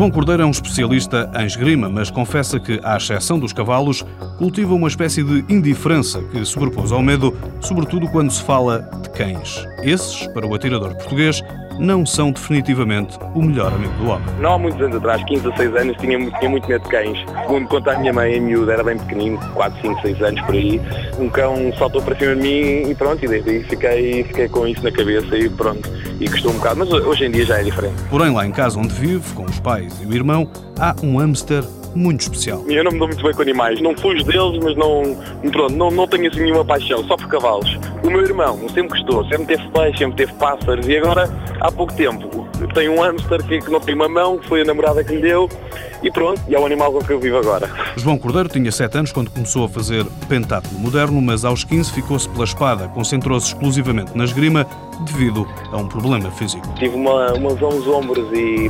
João Cordeiro é um especialista em esgrima, mas confessa que, à exceção dos cavalos, cultiva uma espécie de indiferença que sobrepôs ao medo, sobretudo quando se fala de cães. Esses, para o atirador português, não são definitivamente o melhor amigo do homem. Não há muitos anos atrás, 15 a 6 anos, tinha, tinha muito medo de cães. Segundo conta a minha mãe, em miúdo, era bem pequenino, 4, 5, 6 anos por aí. Um cão saltou para cima de mim e pronto, e desde aí fiquei, fiquei com isso na cabeça e pronto, e gostou um bocado. Mas hoje em dia já é diferente. Porém, lá em casa onde vive, com os pais e o irmão, há um hamster muito especial. Eu não me dou muito bem com animais, não fujo deles, mas não, pronto, não, não tenho assim nenhuma paixão, só por cavalos. O meu irmão sempre gostou, sempre teve peixe, sempre teve pássaros e agora, há pouco tempo, tem um hamster que, que não tem uma mão, foi a namorada que lhe deu e pronto, e é o animal com que eu vivo agora. João Cordeiro tinha 7 anos quando começou a fazer pentáculo moderno, mas aos 15 ficou-se pela espada, concentrou-se exclusivamente na esgrima devido a um problema físico. Tive uma, uma lesão nos ombros e,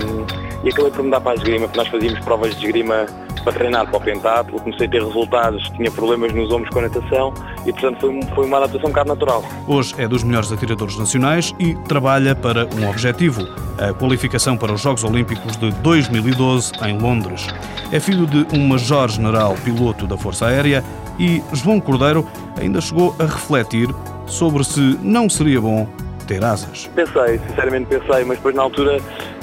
e acabei por mudar para a esgrima, porque nós fazíamos provas de esgrima para treinar para o pentáculo, comecei a ter resultados, tinha problemas nos ombros com a natação e, portanto, foi, foi uma adaptação um bocado natural. Hoje é dos melhores atiradores nacionais e trabalha para um objetivo, a qualificação para os Jogos Olímpicos de 2012 em Londres. É filho de um major-general piloto da Força Aérea e João Cordeiro ainda chegou a refletir sobre se não seria bom ter asas. Pensei, sinceramente pensei, mas depois na altura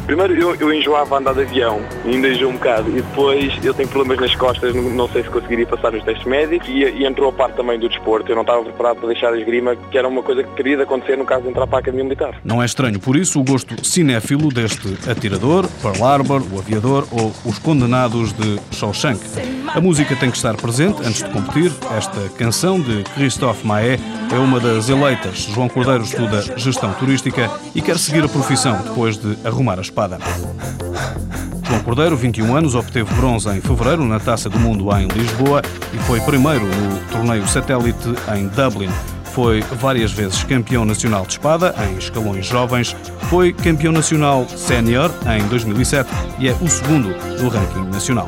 Primeiro eu, eu enjoava a andar de avião, ainda enjoo um bocado, e depois eu tenho problemas nas costas, não, não sei se conseguiria passar nos testes médicos, e, e, entrou a parte também do desporto. Eu não estava preparado para deixar a esgrima, que era uma coisa que teria de acontecer no caso de entrar para a Academia Militar. Não é estranho, por isso, o gosto cinéfilo deste atirador, Pearl Harbor, o aviador ou os condenados de Shawshank. A música tem que estar presente antes de competir. Esta canção de Christophe Maé é uma das eleitas. João Cordeiro estuda gestão turística e quer seguir a profissão depois de arrumar a espada. João Cordeiro, 21 anos, obteve bronze em fevereiro na Taça do Mundo em Lisboa e foi primeiro no torneio satélite em Dublin. Foi várias vezes campeão nacional de espada em escalões jovens, foi campeão nacional sénior em 2007 e é o segundo no ranking nacional.